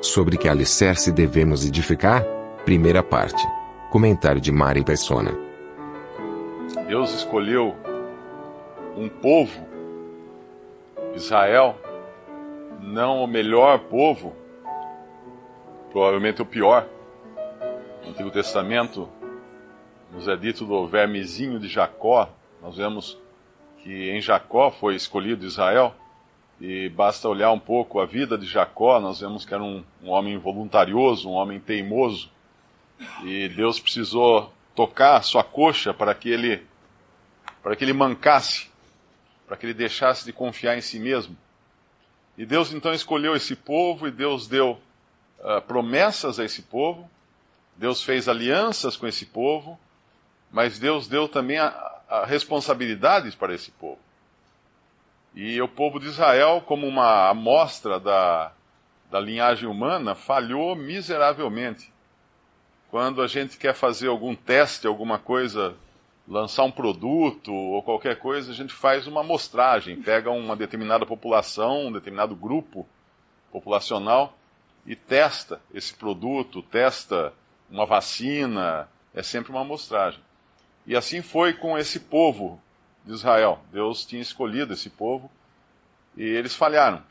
Sobre que alicerce devemos edificar? Primeira parte. Comentário de Mari Persona. Deus escolheu um povo, Israel, não o melhor povo, provavelmente o pior. No Antigo Testamento nos é dito do vermezinho de Jacó. Nós vemos que em Jacó foi escolhido Israel. E basta olhar um pouco a vida de Jacó, nós vemos que era um, um homem voluntarioso, um homem teimoso. E Deus precisou tocar a sua coxa para que ele para que ele mancasse, para que ele deixasse de confiar em si mesmo. E Deus então escolheu esse povo e Deus deu uh, promessas a esse povo, Deus fez alianças com esse povo, mas Deus deu também a, a responsabilidades para esse povo. E o povo de Israel, como uma amostra da, da linhagem humana, falhou miseravelmente. Quando a gente quer fazer algum teste, alguma coisa lançar um produto ou qualquer coisa, a gente faz uma amostragem, pega uma determinada população, um determinado grupo populacional e testa esse produto, testa uma vacina, é sempre uma amostragem. E assim foi com esse povo de Israel. Deus tinha escolhido esse povo e eles falharam.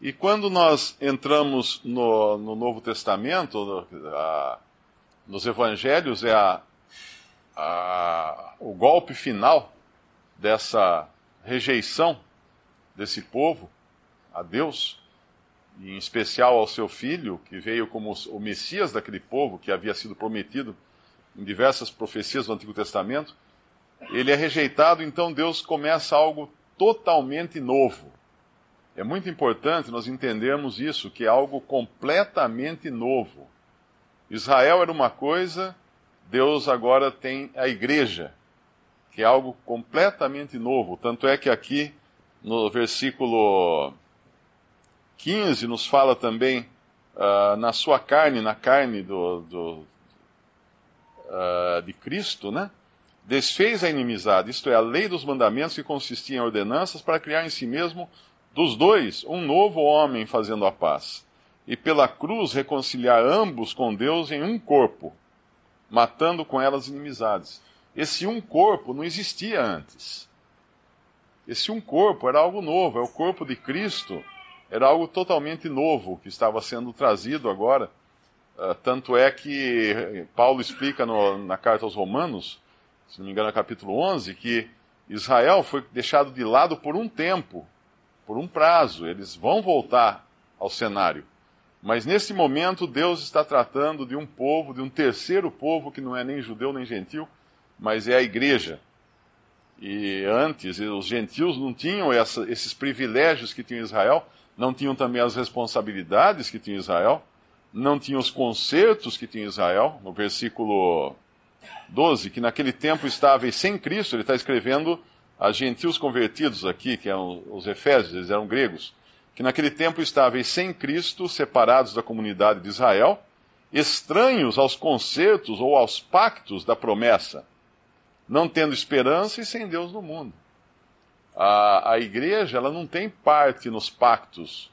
E quando nós entramos no, no Novo Testamento, no, a, nos Evangelhos, é a, a, o golpe final dessa rejeição desse povo a Deus, e em especial ao seu filho, que veio como o Messias daquele povo, que havia sido prometido em diversas profecias do Antigo Testamento, ele é rejeitado, então Deus começa algo totalmente novo. É muito importante nós entendermos isso, que é algo completamente novo. Israel era uma coisa, Deus agora tem a igreja, que é algo completamente novo. Tanto é que aqui no versículo 15 nos fala também uh, na sua carne, na carne do, do uh, de Cristo, né? Desfez a inimizade, isto é, a lei dos mandamentos que consistia em ordenanças para criar em si mesmo dos dois um novo homem fazendo a paz. E pela cruz reconciliar ambos com Deus em um corpo matando com elas inimizades. Esse um corpo não existia antes. Esse um corpo era algo novo, é o corpo de Cristo, era algo totalmente novo que estava sendo trazido agora. Uh, tanto é que Paulo explica no, na carta aos Romanos, se não me engano, no capítulo 11, que Israel foi deixado de lado por um tempo, por um prazo. Eles vão voltar ao cenário. Mas nesse momento, Deus está tratando de um povo, de um terceiro povo que não é nem judeu nem gentil, mas é a igreja. E antes, os gentios não tinham essa, esses privilégios que tinha Israel, não tinham também as responsabilidades que tinha Israel, não tinham os concertos que tinha Israel. No versículo 12, que naquele tempo estava sem Cristo, ele está escrevendo a gentios convertidos aqui, que eram os efésios, eles eram gregos que naquele tempo estáveis sem Cristo, separados da comunidade de Israel, estranhos aos concertos ou aos pactos da promessa, não tendo esperança e sem Deus no mundo. A, a igreja ela não tem parte nos pactos,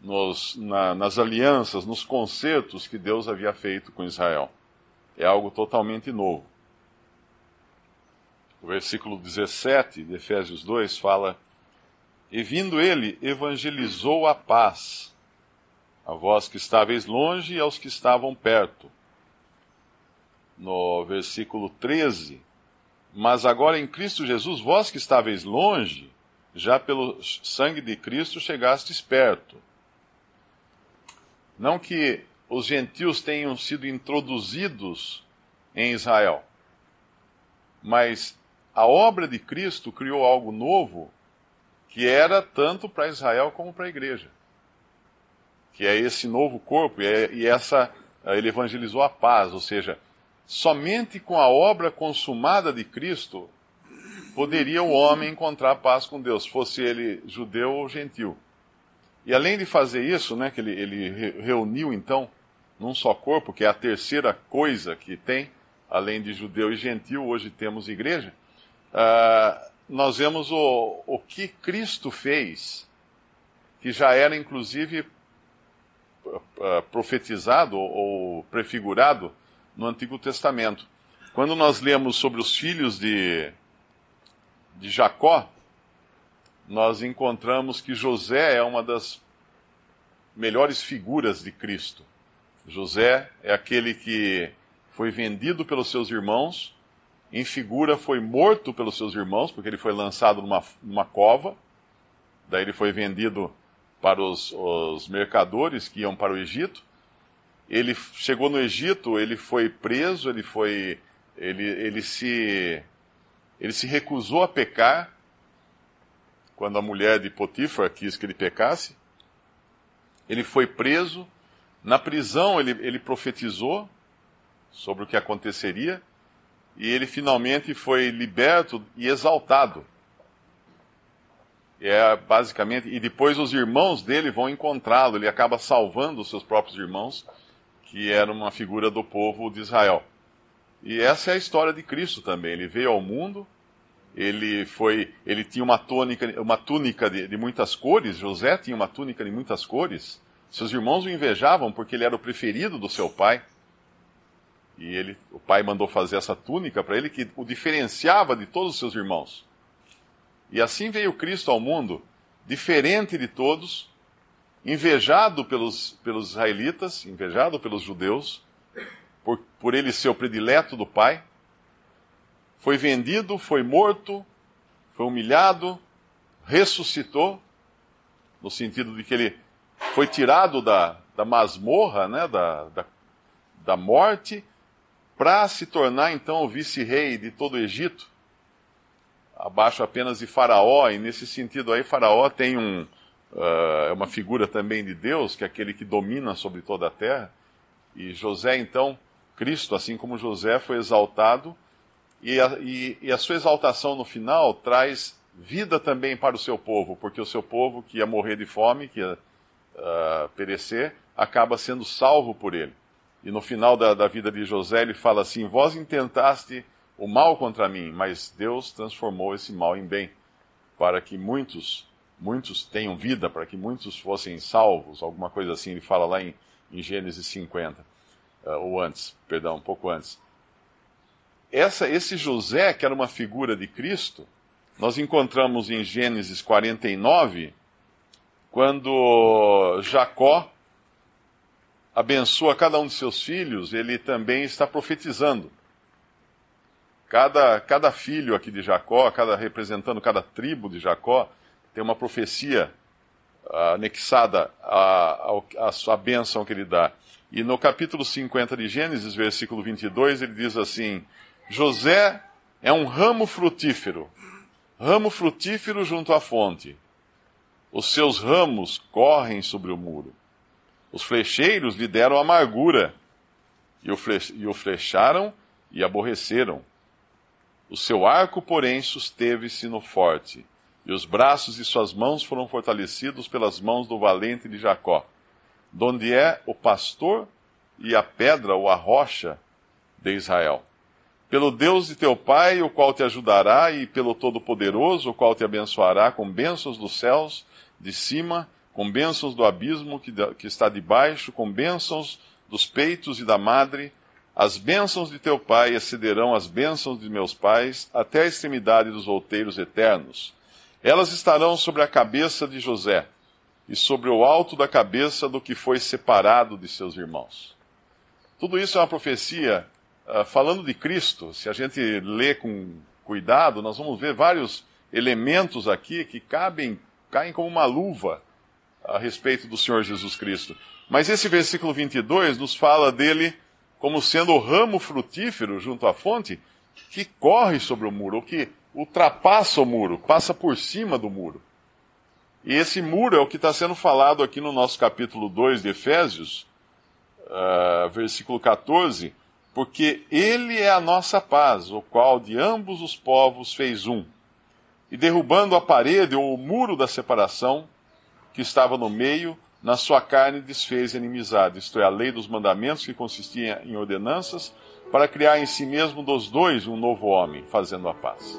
nos, na, nas alianças, nos concertos que Deus havia feito com Israel. É algo totalmente novo. O versículo 17 de Efésios 2 fala e vindo ele, evangelizou a paz, a vós que estáveis longe e aos que estavam perto. No versículo 13, mas agora em Cristo Jesus, vós que estáveis longe, já pelo sangue de Cristo chegastes perto. Não que os gentios tenham sido introduzidos em Israel, mas a obra de Cristo criou algo novo que era tanto para Israel como para a igreja. Que é esse novo corpo, e, é, e essa. Ele evangelizou a paz, ou seja, somente com a obra consumada de Cristo poderia o homem encontrar paz com Deus, fosse ele judeu ou gentil. E além de fazer isso, né, que ele, ele reuniu então num só corpo, que é a terceira coisa que tem, além de judeu e gentil, hoje temos igreja, uh, nós vemos o, o que Cristo fez, que já era inclusive uh, profetizado ou prefigurado no Antigo Testamento. Quando nós lemos sobre os filhos de, de Jacó, nós encontramos que José é uma das melhores figuras de Cristo. José é aquele que foi vendido pelos seus irmãos, em figura foi morto pelos seus irmãos, porque ele foi lançado numa, numa cova, daí ele foi vendido para os, os mercadores que iam para o Egito. Ele chegou no Egito, ele foi preso, ele foi. Ele, ele, se, ele se recusou a pecar quando a mulher de Potifar quis que ele pecasse. Ele foi preso. Na prisão, ele, ele profetizou sobre o que aconteceria, e ele finalmente foi liberto e exaltado. É basicamente, e depois os irmãos dele vão encontrá-lo, ele acaba salvando os seus próprios irmãos, que era uma figura do povo de Israel. E essa é a história de Cristo também. Ele veio ao mundo, ele foi, ele tinha uma túnica, uma túnica de, de muitas cores. José tinha uma túnica de muitas cores. Seus irmãos o invejavam porque ele era o preferido do seu pai. E ele, o pai mandou fazer essa túnica para ele que o diferenciava de todos os seus irmãos. E assim veio Cristo ao mundo, diferente de todos, invejado pelos, pelos israelitas, invejado pelos judeus, por, por ele ser o predileto do pai. Foi vendido, foi morto, foi humilhado, ressuscitou, no sentido de que ele foi tirado da, da masmorra, né, da, da, da morte, para se tornar então o vice-rei de todo o Egito, abaixo apenas de Faraó, e nesse sentido aí Faraó tem um, uh, uma figura também de Deus, que é aquele que domina sobre toda a terra, e José então, Cristo, assim como José, foi exaltado, e a, e, e a sua exaltação no final traz vida também para o seu povo, porque o seu povo que ia morrer de fome, que ia uh, perecer, acaba sendo salvo por ele. E no final da, da vida de José, ele fala assim: Vós intentaste o mal contra mim, mas Deus transformou esse mal em bem, para que muitos, muitos tenham vida, para que muitos fossem salvos, alguma coisa assim, ele fala lá em, em Gênesis 50, uh, ou antes, perdão, um pouco antes. Essa, esse José, que era uma figura de Cristo, nós encontramos em Gênesis 49, quando Jacó abençoa cada um de seus filhos, ele também está profetizando. Cada, cada filho aqui de Jacó, cada representando cada tribo de Jacó, tem uma profecia uh, anexada à, à, à sua bênção que ele dá. E no capítulo 50 de Gênesis, versículo 22, ele diz assim: José é um ramo frutífero, ramo frutífero junto à fonte. Os seus ramos correm sobre o muro. Os flecheiros lhe deram amargura, e o, fle e o flecharam e aborreceram. O seu arco, porém, susteve-se no forte, e os braços de suas mãos foram fortalecidos pelas mãos do valente de Jacó, donde é o pastor e a pedra ou a rocha de Israel. Pelo Deus de teu pai, o qual te ajudará, e pelo Todo-Poderoso, o qual te abençoará com bênçãos dos céus de cima com bênçãos do abismo que, que está debaixo, com bênçãos dos peitos e da madre, as bênçãos de teu pai excederão as bênçãos de meus pais, até a extremidade dos outeiros eternos. Elas estarão sobre a cabeça de José, e sobre o alto da cabeça do que foi separado de seus irmãos. Tudo isso é uma profecia uh, falando de Cristo. Se a gente lê com cuidado, nós vamos ver vários elementos aqui que cabem, caem como uma luva a respeito do Senhor Jesus Cristo. Mas esse versículo 22 nos fala dele como sendo o ramo frutífero junto à fonte que corre sobre o muro, ou que ultrapassa o muro, passa por cima do muro. E esse muro é o que está sendo falado aqui no nosso capítulo 2 de Efésios, uh, versículo 14, porque ele é a nossa paz, o qual de ambos os povos fez um. E derrubando a parede ou o muro da separação que estava no meio, na sua carne desfez a inimizade, isto é, a lei dos mandamentos que consistia em ordenanças, para criar em si mesmo dos dois um novo homem, fazendo a paz.